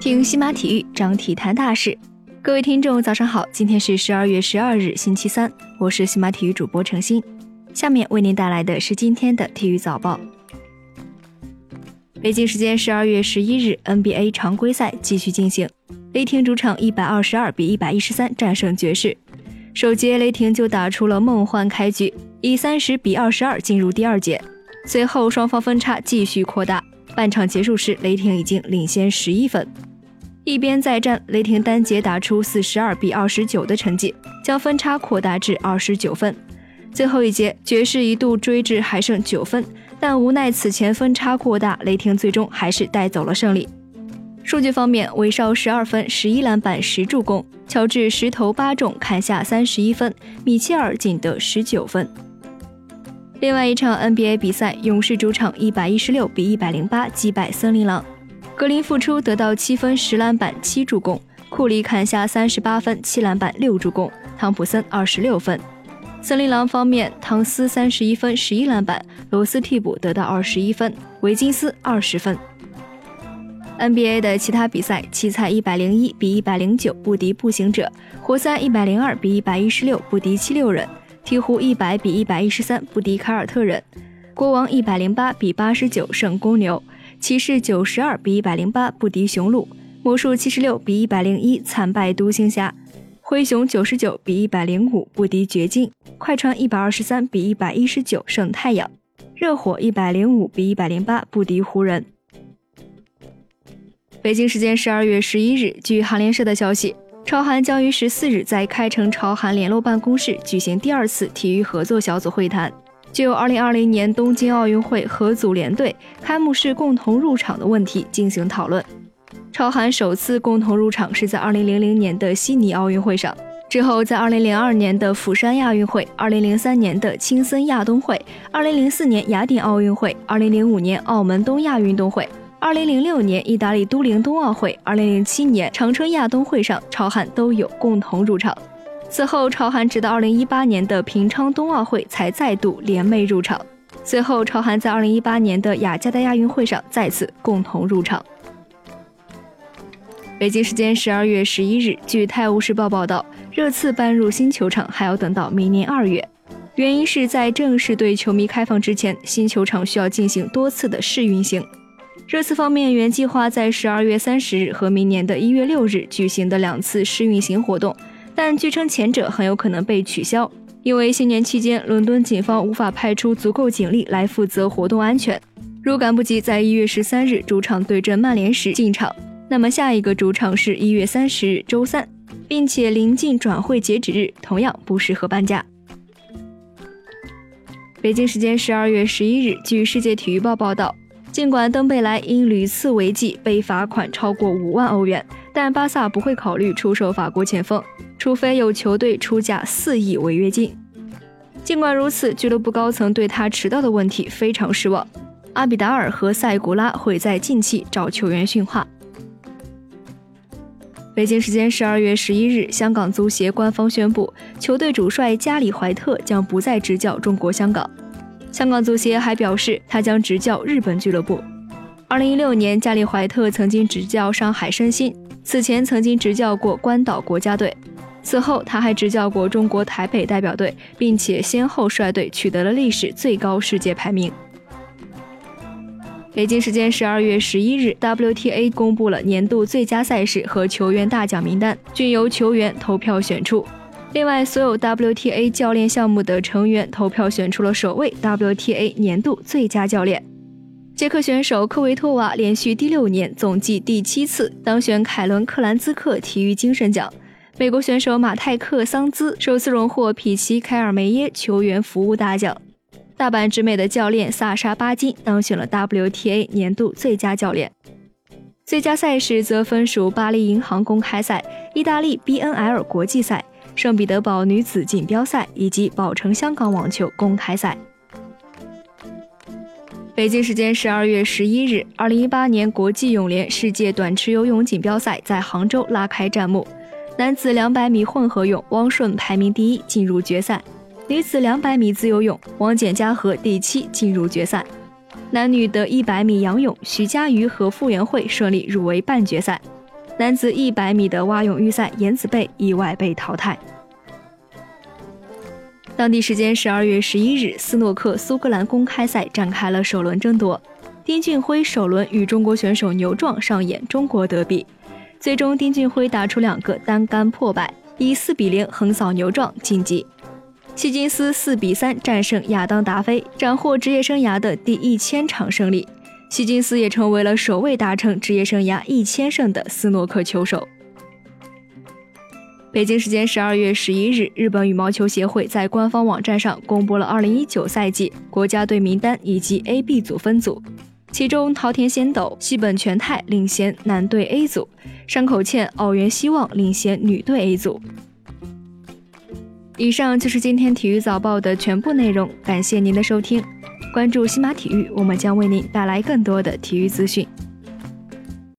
听西马体育，张体坛大事。各位听众，早上好，今天是十二月十二日，星期三，我是西马体育主播程鑫。下面为您带来的是今天的体育早报。北京时间十二月十一日，NBA 常规赛继续进行，雷霆主场一百二十二比一百一十三战胜爵士。首节雷霆就打出了梦幻开局，以三十比二十二进入第二节，随后双方分差继续扩大，半场结束时，雷霆已经领先十一分。一边再战，雷霆单节打出四十二比二十九的成绩，将分差扩大至二十九分。最后一节，爵士一度追至还剩九分，但无奈此前分差过大，雷霆最终还是带走了胜利。数据方面，韦少十二分、十一篮板、十助攻；乔治十投八中，砍下三十一分；米切尔仅得十九分。另外一场 NBA 比赛，勇士主场一百一十六比一百零八击败森林狼。格林复出得到七分十篮板七助攻，库里砍下三十八分七篮板六助攻，汤普森二十六分。森林狼方面，唐斯三十一分十一篮板，罗斯替补得到二十一分，维金斯二十分。NBA 的其他比赛，奇才一百零一比一百零九不敌步行者，活塞一百零二比一百一十六不敌七六人，鹈鹕一百比一百一十三不敌凯尔特人，国王一百零八比八十九胜公牛。骑士九十二比一百零八不敌雄鹿，魔术七十六比一百零一惨败独行侠，灰熊九十九比一百零五不敌掘金，快船一百二十三比一百一十九胜太阳，热火一百零五比一百零八不敌湖人。北京时间十二月十一日，据韩联社的消息，朝韩将于十四日在开城朝韩联络办公室举行第二次体育合作小组会谈。就2020年东京奥运会和组联队开幕式共同入场的问题进行讨论。朝韩首次共同入场是在2000年的悉尼奥运会上，之后在2002年的釜山亚运会、2003年的青森亚冬会、2004年雅典奥运会、2005年澳门东亚运动会、2006年意大利都灵冬奥会、2007年长春亚冬会上，朝韩都有共同入场。此后，朝韩直到二零一八年的平昌冬奥会才再度联袂入场。随后，朝韩在二零一八年的雅加达亚运会上再次共同入场。北京时间十二月十一日，据《泰晤士报》报道，热刺搬入新球场还要等到明年二月，原因是在正式对球迷开放之前，新球场需要进行多次的试运行。热刺方面原计划在十二月三十日和明年的一月六日举行的两次试运行活动。但据称前者很有可能被取消，因为新年期间伦敦警方无法派出足够警力来负责活动安全。如赶不及在一月十三日主场对阵曼联时进场，那么下一个主场是一月三十日周三，并且临近转会截止日，同样不适合搬家。北京时间十二月十一日，据世界体育报报道，尽管登贝莱因屡次违纪被罚款超过五万欧元，但巴萨不会考虑出售法国前锋。除非有球队出价四亿违约金。尽管如此，俱乐部高层对他迟到的问题非常失望。阿比达尔和塞古拉会在近期找球员训话。北京时间十二月十一日，香港足协官方宣布，球队主帅加里怀特将不再执教中国香港。香港足协还表示，他将执教日本俱乐部。二零一六年，加里怀特曾经执教上海申鑫，此前曾经执教过关岛国家队。此后，他还执教过中国台北代表队，并且先后率队取得了历史最高世界排名。北京时间十二月十一日，WTA 公布了年度最佳赛事和球员大奖名单，均由球员投票选出。另外，所有 WTA 教练项目的成员投票选出了首位 WTA 年度最佳教练。捷克选手科维托娃连续第六年，总计第七次当选凯伦克兰兹克体育精神奖。美国选手马泰克桑兹首次荣获匹奇凯尔梅耶球员服务大奖。大阪直美的教练萨沙巴金当选了 WTA 年度最佳教练。最佳赛事则分属巴黎银行公开赛、意大利 BNL 国际赛、圣彼得堡女子锦标赛以及宝城香港网球公开赛。北京时间十二月十一日，二零一八年国际泳联世界短池游泳锦标赛在杭州拉开战幕。男子两百米混合泳，汪顺排名第一进入决赛；女子两百米自由泳，王简嘉禾第七进入决赛。男女的一百米仰泳，徐嘉余和傅园慧顺利入围半决赛。男子一百米的蛙泳预赛，颜子贝意外被淘汰。当地时间十二月十一日，斯诺克苏格兰公开赛展开了首轮争夺。丁俊晖首轮与中国选手牛壮上演中国德比，最终丁俊晖打出两个单杆破百，以四比零横扫牛壮晋级。希金斯四比三战胜亚当达菲，斩获职业生涯的第一千场胜利。希金斯也成为了首位达成职业生涯一千胜的斯诺克球手。北京时间十二月十一日，日本羽毛球协会在官方网站上公布了二零一九赛季国家队名单以及 A、B 组分组。其中，桃田贤斗、西本全太领衔男队 A 组，山口茜、奥原希望领衔女队 A 组。以上就是今天体育早报的全部内容，感谢您的收听。关注新马体育，我们将为您带来更多的体育资讯。